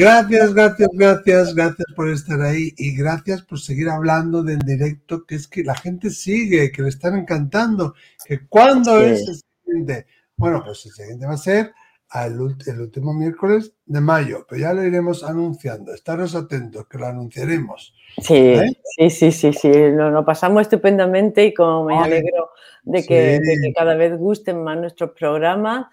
Gracias, gracias, gracias, gracias por estar ahí y gracias por seguir hablando del directo, que es que la gente sigue, que le están encantando, que cuando es el siguiente. Bueno, pues el siguiente va a ser el último miércoles de mayo, pero ya lo iremos anunciando. Estaros atentos, que lo anunciaremos. Sí, ¿Eh? sí, sí, sí, sí. Nos lo pasamos estupendamente y como me alegro de que, cada vez gusten más nuestros programas,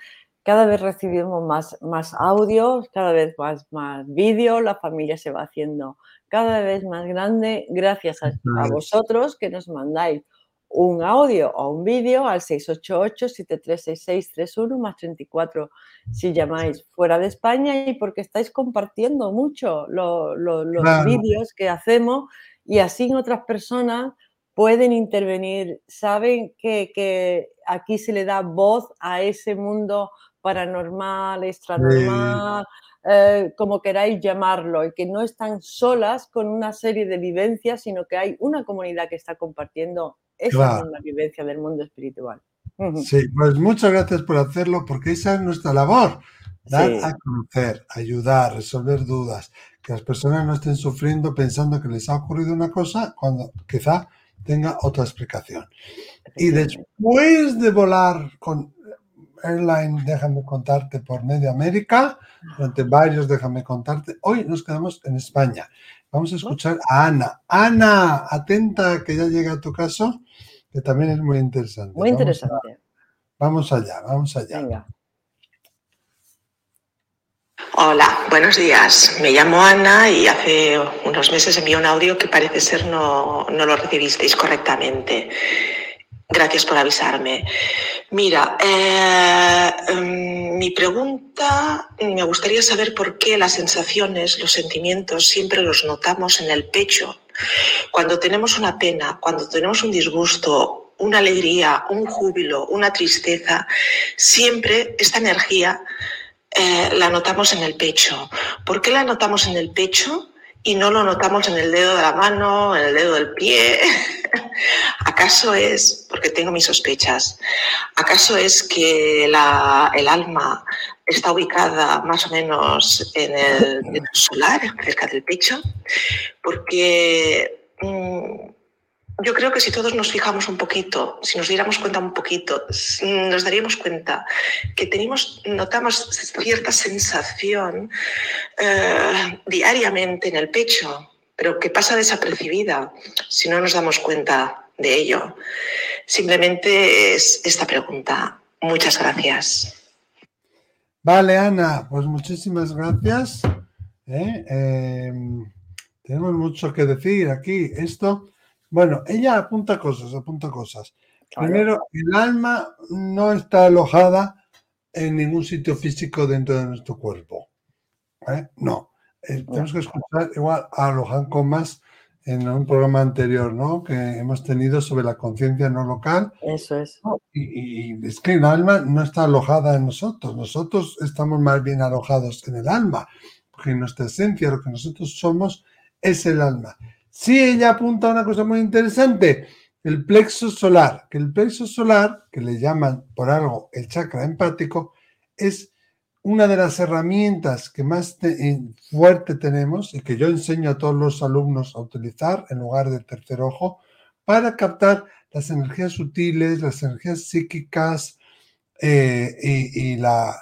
cada vez recibimos más, más audios, cada vez más, más vídeos, la familia se va haciendo cada vez más grande gracias a vosotros que nos mandáis un audio o un vídeo al 688-736631 más 34 si llamáis fuera de España y porque estáis compartiendo mucho los vídeos que hacemos y así otras personas pueden intervenir, saben que, aquí se le da voz a ese mundo paranormal, extranormal, eh, como queráis llamarlo, y que no están solas con una serie de vivencias, sino que hay una comunidad que está compartiendo esa es vivencia del mundo espiritual. Sí, pues muchas gracias por hacerlo, porque esa es nuestra labor. Dar a conocer, ayudar, resolver dudas, que las personas no estén sufriendo pensando que les ha ocurrido una cosa cuando quizá tenga otra explicación. Y después de volar con Airline, déjame contarte por media América, durante varios, déjame contarte, hoy nos quedamos en España. Vamos a escuchar a Ana. Ana, atenta que ya llega a tu caso que también es muy interesante. Muy interesante. Vamos, allá, vamos allá. Venga. Hola, buenos días. Me llamo Ana y hace unos meses envié un audio que parece ser no, no lo recibisteis correctamente. Gracias por avisarme. Mira, eh, em, mi pregunta, me gustaría saber por qué las sensaciones, los sentimientos, siempre los notamos en el pecho cuando tenemos una pena, cuando tenemos un disgusto, una alegría, un júbilo, una tristeza, siempre esta energía eh, la notamos en el pecho. ¿Por qué la notamos en el pecho y no lo notamos en el dedo de la mano, en el dedo del pie? ¿Acaso es, porque tengo mis sospechas, acaso es que el alma está ubicada más o menos en el, solar, cerca del pecho, porque mm, yo creo que si todos nos fijamos un poquito, si nos diéramos cuenta un poquito, nos daríamos cuenta que tenemos, notamos cierta sensación eh, diariamente en el pecho, pero que pasa desapercibida si no nos damos cuenta de ello. Simplemente es esta pregunta. Muchas gracias. Vale, Ana, pues muchísimas gracias. ¿eh? Em, tenemos mucho que decir aquí. Esto, bueno, ella apunta cosas, apunta cosas. Primero, el alma no está alojada en ningún sitio físico dentro de nuestro cuerpo. ¿eh? No. Eh, tenemos que escuchar igual a Lohan Comas en un programa anterior, ¿no? Que hemos tenido sobre la conciencia no local. Eso es. Y, es que el alma no está alojada en nosotros, nosotros estamos más bien alojados en el alma, porque nuestra esencia, lo que nosotros somos, es el alma. Sí, ella apunta a una cosa muy interesante, el plexo solar, que el plexo solar, que le llaman por algo el chakra empático, es una de las herramientas que más fuerte tenemos y que yo enseño a todos los alumnos a utilizar en lugar del tercer ojo para captar las energías sutiles, las energías psíquicas eh, y, la,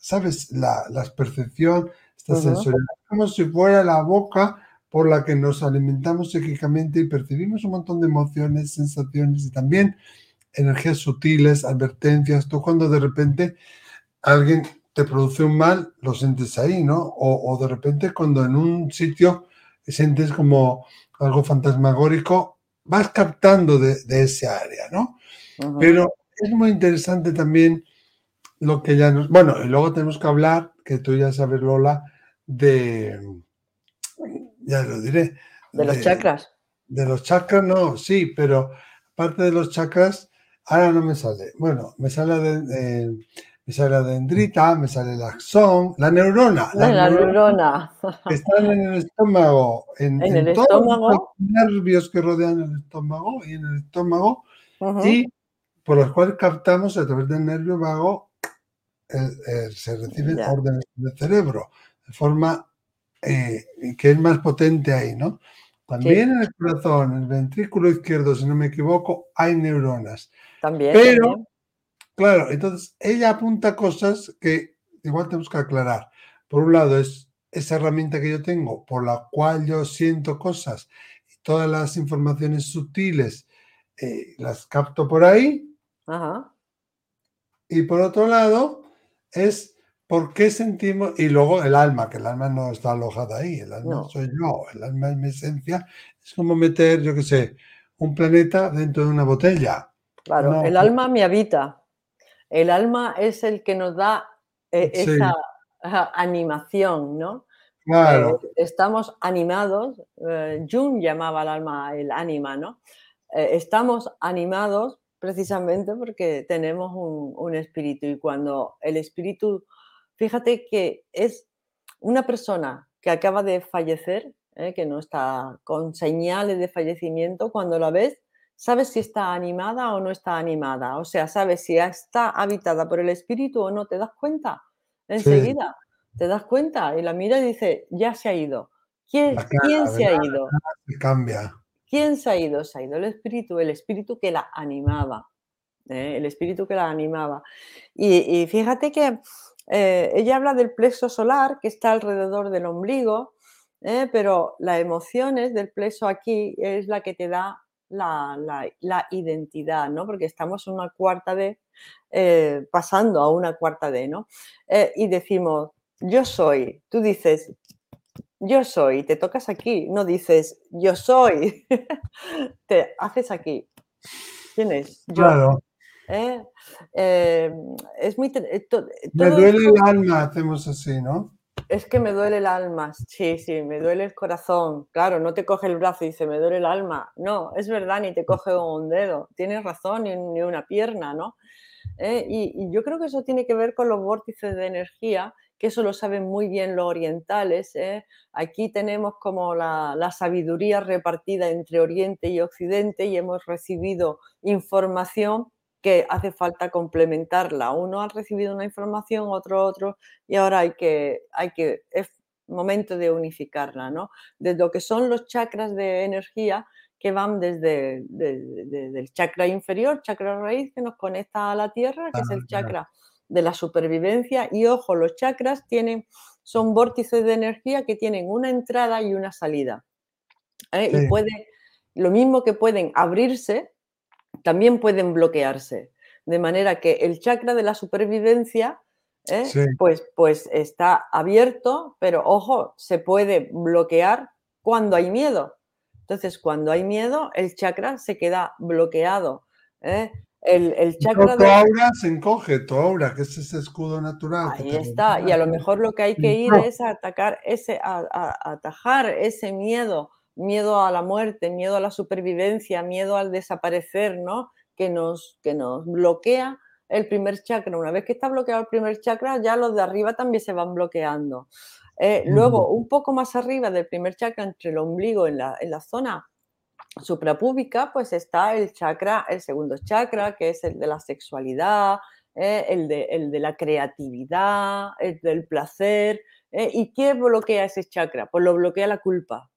¿sabes? La, percepción, esta sensorialidad, como si fuera la boca por la que nos alimentamos psíquicamente y percibimos un montón de emociones, sensaciones y también energías sutiles, advertencias. Tú cuando de repente alguien te produce un mal, lo sientes ahí, ¿no? O, de repente cuando en un sitio sientes como algo fantasmagórico, vas captando de, ese área, ¿no? Pero es muy interesante también lo que ya nos... Bueno, y luego tenemos que hablar, que tú ya sabes, Lola, de... Ya lo diré. De, los chakras. De los chakras, no, sí, pero aparte de los chakras, ahora no me sale. Bueno, me sale de, me sale la dendrita, me sale el axón, la neurona. La, neurona. Están en el estómago, en, el todos estómago. los nervios que rodean el estómago y en el estómago, y por los cuales captamos a través del nervio vago, se reciben órdenes del cerebro de forma eh, que es más potente ahí, ¿no? También en el corazón, en el ventrículo izquierdo, si no me equivoco, hay neuronas. También. Pero, claro, entonces ella apunta cosas que igual tenemos que aclarar. Por un lado, es esa herramienta que yo tengo por la cual yo siento cosas y todas las informaciones sutiles eh, las capto por ahí. Ajá. Y por otro lado, es por qué sentimos, y luego el alma, que el alma no está alojada ahí, el alma soy yo, el alma es mi esencia, es como meter, yo qué sé, un planeta dentro de una botella. Claro, el alma me habita. El alma es el que nos da eh, esa animación, ¿no? Claro. Eh, estamos animados, eh, Jung llamaba al alma el ánima, ¿no? estamos animados precisamente porque tenemos un, un, espíritu y cuando el espíritu, fíjate que es una persona que acaba de fallecer, que no está con señales de fallecimiento, cuando la ves, sabes si está animada o no está animada. O sea, sabes si está habitada por el espíritu o no, te das cuenta enseguida. Te das cuenta y la mira y dice, ya se ha ido. ¿Quién, ¿quién se ha ido? cambia. ¿Quién se ha ido? Se ha ido el espíritu, el espíritu que la animaba. ¿eh? El espíritu que la animaba. Y, fíjate que eh, ella habla del plexo solar que está alrededor del ombligo, ¿eh? pero las emociones del plexo aquí es la que te da la, identidad, ¿no? Porque estamos en una cuarta D, eh, pasando a una cuarta D, ¿no? Eh, y decimos, yo soy, tú dices, yo soy, te tocas aquí, no dices, yo soy, te haces aquí. ¿Quién es? Yo. Claro. ¿Eh? es muy... Me duele el alma, hacemos así, ¿no? Es que me duele el alma, sí, sí, me duele el corazón. Claro, no te coge el brazo y dice, me duele el alma. No, es verdad, ni te coge un dedo. Tienes razón, ni, una pierna, ¿no? Eh, y, yo creo que eso tiene que ver con los vórtices de energía, que eso lo saben muy bien los orientales. ¿eh? Aquí tenemos como la, la sabiduría repartida entre Oriente y Occidente y hemos recibido información que hace falta complementarla. Uno ha recibido una información, otro otro, y ahora hay que, hay que, es momento de unificarla, ¿no? Desde lo que son los chakras de energía que van desde, el chakra inferior, chakra raíz, que nos conecta a la tierra, que es el chakra de la supervivencia, y ojo, los chakras tienen, son vórtices de energía que tienen una entrada y una salida. ¿eh? Y puede, lo mismo que pueden abrirse, también pueden bloquearse. De manera que el chakra de la supervivencia, ¿eh? pues, pues está abierto, pero ojo, se puede bloquear cuando hay miedo. Entonces, cuando hay miedo, el chakra se queda bloqueado. ¿eh? El, chakra tu aura se encoge, tu aura, que es ese escudo natural. Ahí está, y a lo mejor lo que hay que ir es a atacar ese, a atajar ese miedo miedo a la muerte, miedo a la supervivencia, miedo al desaparecer, ¿no? Que nos, que nos bloquea el primer chakra. Una vez que está bloqueado el primer chakra, ya los de arriba también se van bloqueando. Eh, luego, un poco más arriba del primer chakra, entre el ombligo en la, en la zona suprapúbica, pues está el chakra, el segundo chakra, que es el de la sexualidad, eh, el, de, el, de, la creatividad, el del placer. Eh, ¿Y qué bloquea ese chakra? Pues lo bloquea la culpa.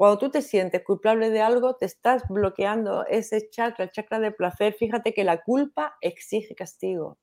Cuando tú te sientes culpable de algo, te estás bloqueando ese chakra, el chakra de placer. Fíjate que la culpa exige castigo.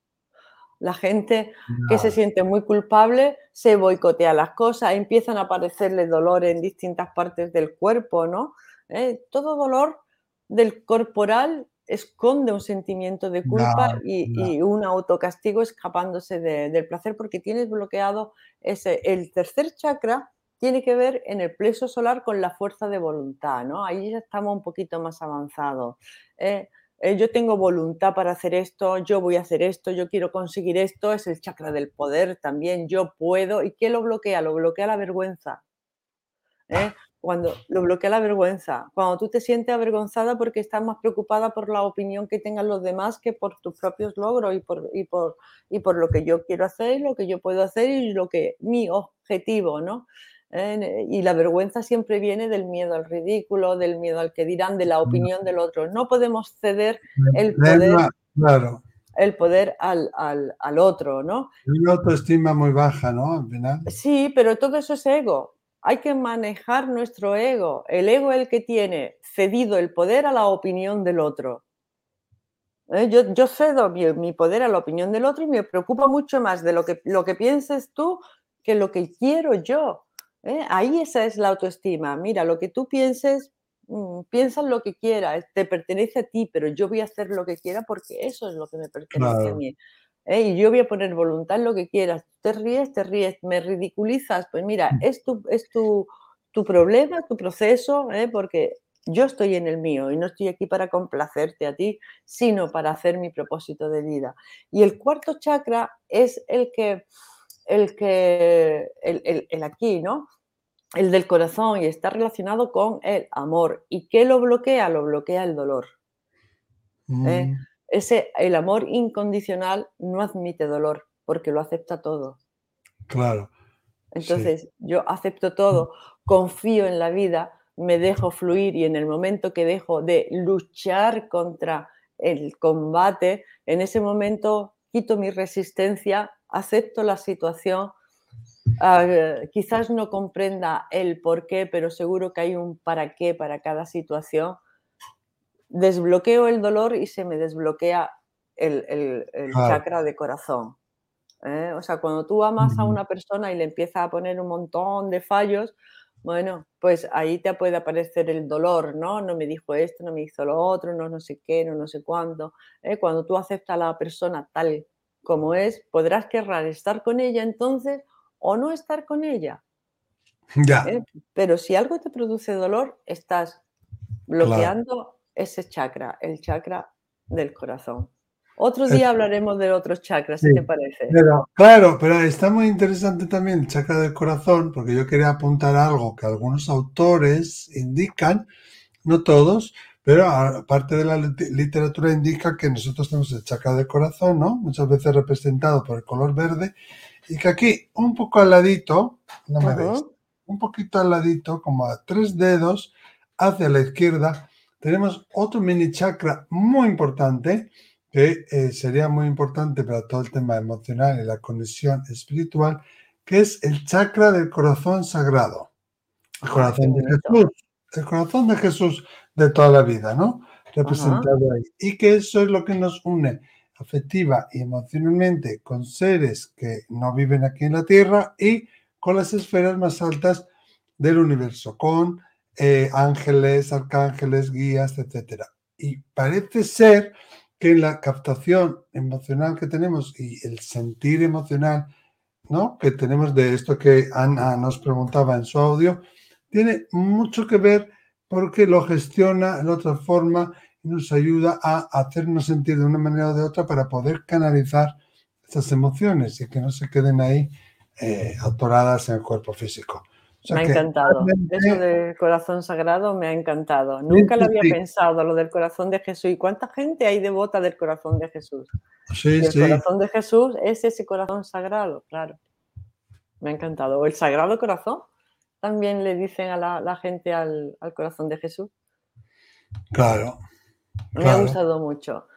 La gente que se siente muy culpable se boicotea las cosas, empiezan a aparecerle dolores en distintas partes del cuerpo, ¿no? Eh, todo dolor del corporal esconde un sentimiento de culpa y, un autocastigo escapándose del placer porque tienes bloqueado ese. El tercer chakra tiene que ver en el plexo solar con la fuerza de voluntad, ¿no? Ahí ya estamos un poquito más avanzados. Eh, eh, yo tengo voluntad para hacer esto, yo voy a hacer esto, yo quiero conseguir esto, es el chakra del poder también, yo puedo. ¿Y qué lo bloquea? Lo bloquea la vergüenza. ¿eh? Cuando lo bloquea la vergüenza, cuando tú te sientes avergonzada porque estás más preocupada por la opinión que tengan los demás que por tus propios logros y por, y por, y por lo que yo quiero hacer, lo que yo puedo hacer y lo que mi objetivo, ¿no? ¿Eh? y la vergüenza siempre viene del miedo al ridículo, del miedo al que dirán, de la opinión del otro. No podemos ceder el poder. Claro. el poder al, al, otro, ¿no? Una autoestima muy baja, ¿no? Al final. Sí, pero todo eso es ego. Hay que manejar nuestro ego. El ego es el que tiene cedido el poder a la opinión del otro. ¿Eh? Yo, yo, cedo mi, poder a la opinión del otro y me preocupa mucho más de lo que, lo que pienses tú que lo que quiero yo. ¿Eh? Ahí esa es la autoestima. Mira, lo que tú pienses, mm, piensa lo que quieras, te pertenece a ti, pero yo voy a hacer lo que quiera porque eso es lo que me pertenece a mí. ¿eh? Y yo voy a poner voluntad en lo que quieras. Te ríes, te ríes, me ridiculizas, pues mira, mm. es tu, es tu, tu problema, tu proceso, porque yo estoy en el mío y no estoy aquí para complacerte a ti, sino para hacer mi propósito de vida. Y el cuarto chakra es el que, el que, el, aquí, ¿no? El del corazón y está relacionado con el amor. ¿Y qué lo bloquea? Lo bloquea el dolor. ¿eh? Mm. Ese, el amor incondicional no admite dolor porque lo acepta todo. Claro. Entonces, yo acepto todo, confío en la vida me dejo fluir y en el momento que dejo de luchar contra el combate, en ese momento quito mi resistencia, acepto la situación, ah, quizás no comprenda el por qué, pero seguro que hay un para qué para cada situación. Desbloqueo el dolor y se me desbloquea el, chakra de corazón. ¿eh? O sea, cuando tú amas a una persona y le empieza a poner un montón de fallos, bueno, pues ahí te puede aparecer el dolor, ¿no? No me dijo esto, no me hizo lo otro, no no sé qué, no no sé cuándo. ¿eh? Cuando tú aceptas a la persona tal como es, podrás querrá estar con ella entonces o no estar con ella. Ya. ¿eh? Pero si algo te produce dolor, estás bloqueando ese chakra, el chakra del corazón. Otro día hablaremos de otros chakras, si te parece. claro, pero está muy interesante también el chakra del corazón, porque yo quería apuntar algo que algunos autores indican, no todos, pero aparte de la literatura indica que nosotros tenemos el chakra del corazón, ¿no? Muchas veces representado por el color verde, y que aquí, un poco al ladito, no me veis, un poquito al ladito, como a tres dedos hacia la izquierda, tenemos otro mini chakra muy importante, que eh, sería muy importante para todo el tema emocional y la conexión espiritual, que es el chakra del corazón sagrado. El corazón de Jesús. El corazón de Jesús de toda la vida, ¿no? Representado ahí. Y que eso es lo que nos une afectiva y emocionalmente con seres que no viven aquí en la Tierra y con las esferas más altas del universo, con eh, ángeles, arcángeles, guías, etc. Y parece ser que la captación emocional que tenemos y el sentir emocional ¿no? que tenemos de esto que Ana nos preguntaba en su audio, tiene mucho que ver porque lo gestiona de otra forma nos ayuda a hacernos sentir de una manera o de otra para poder canalizar esas emociones y que no se queden ahí eh, atoradas en el cuerpo físico me ha encantado. Eso del corazón sagrado me ha encantado. Nunca lo había pensado, lo del corazón de Jesús. ¿Y cuánta gente hay devota del corazón de Jesús? Sí, el corazón de Jesús es ese corazón sagrado, claro. Me ha encantado. O el sagrado corazón, también le dicen a la, gente al, corazón de Jesús. Claro. Me ha gustado mucho.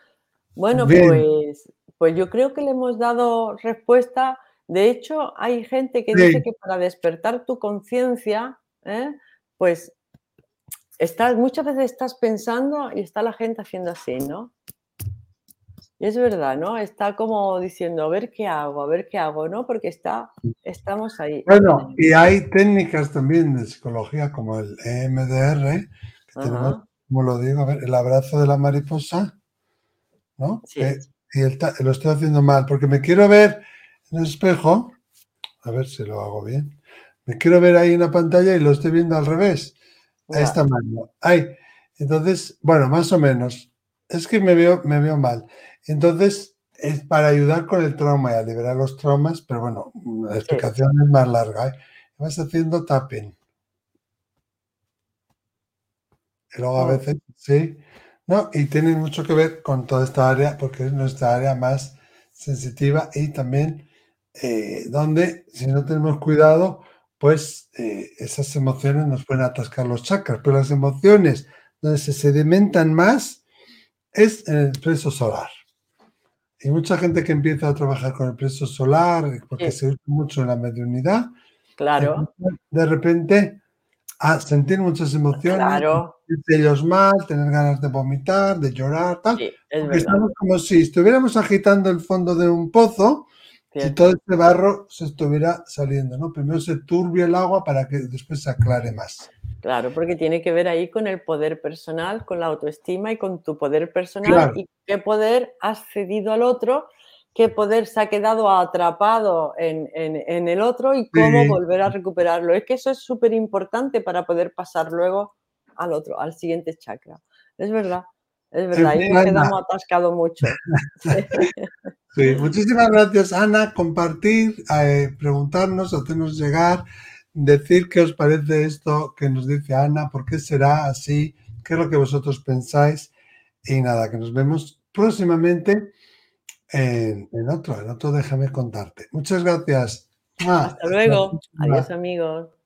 Bueno, pues, pues yo creo que le hemos dado respuesta de hecho, hay gente que dice que para despertar tu conciencia, ¿eh? pues estás, muchas veces estás pensando y está la gente haciendo así, ¿no? Y es verdad, ¿no? Está como diciendo, a ver qué hago, a ver qué hago, ¿no? Porque está, estamos ahí. Bueno, y hay técnicas también de psicología como el EMDR, que tenemos, como lo digo, a ver, el abrazo de la mariposa, ¿no? Sí. y lo estoy haciendo mal, porque me quiero ver en el espejo, a ver si lo hago bien. Me quiero ver ahí en la pantalla y lo estoy viendo al revés. A esta mano. Ahí. Entonces, bueno, más o menos. Es que me veo, me veo mal. Entonces, es para ayudar con el trauma y a liberar los traumas, pero bueno, la explicación es más larga. ¿eh? Vas haciendo tapping. Y luego a veces, sí. No, y tiene mucho que ver con toda esta área, porque es nuestra área más sensitiva y también eh, donde si no tenemos cuidado, pues eh, esas emociones nos pueden atascar los chakras, pero las emociones donde se sedimentan más es en el expreso solar. Y mucha gente que empieza a trabajar con el plexo solar, porque se usa mucho en la mediunidad, claro. de repente a sentir muchas emociones, claro. ellos mal, tener ganas de vomitar, de llorar, tal. Sí, estamos como si estuviéramos agitando el fondo de un pozo y todo este barro se estuviera saliendo, ¿no? Primero se turbia el agua para que después se aclare más. Claro, porque tiene que ver ahí con el poder personal, con la autoestima y con tu poder personal y qué poder has cedido al otro, qué poder se ha quedado atrapado en, el otro y cómo volver a recuperarlo. Es que eso es súper importante para poder pasar luego al otro, al siguiente chakra. Es verdad, es verdad, ahí nos quedamos atascados mucho. Sí, muchísimas gracias, Ana. Compartir, eh, preguntarnos, hacernos llegar, decir qué os parece esto que nos dice Ana, por qué será así, qué es lo que vosotros pensáis. Y nada, que nos vemos próximamente en, otro, en otro Déjame contarte. Muchas gracias. Hasta luego. Adiós, amigos.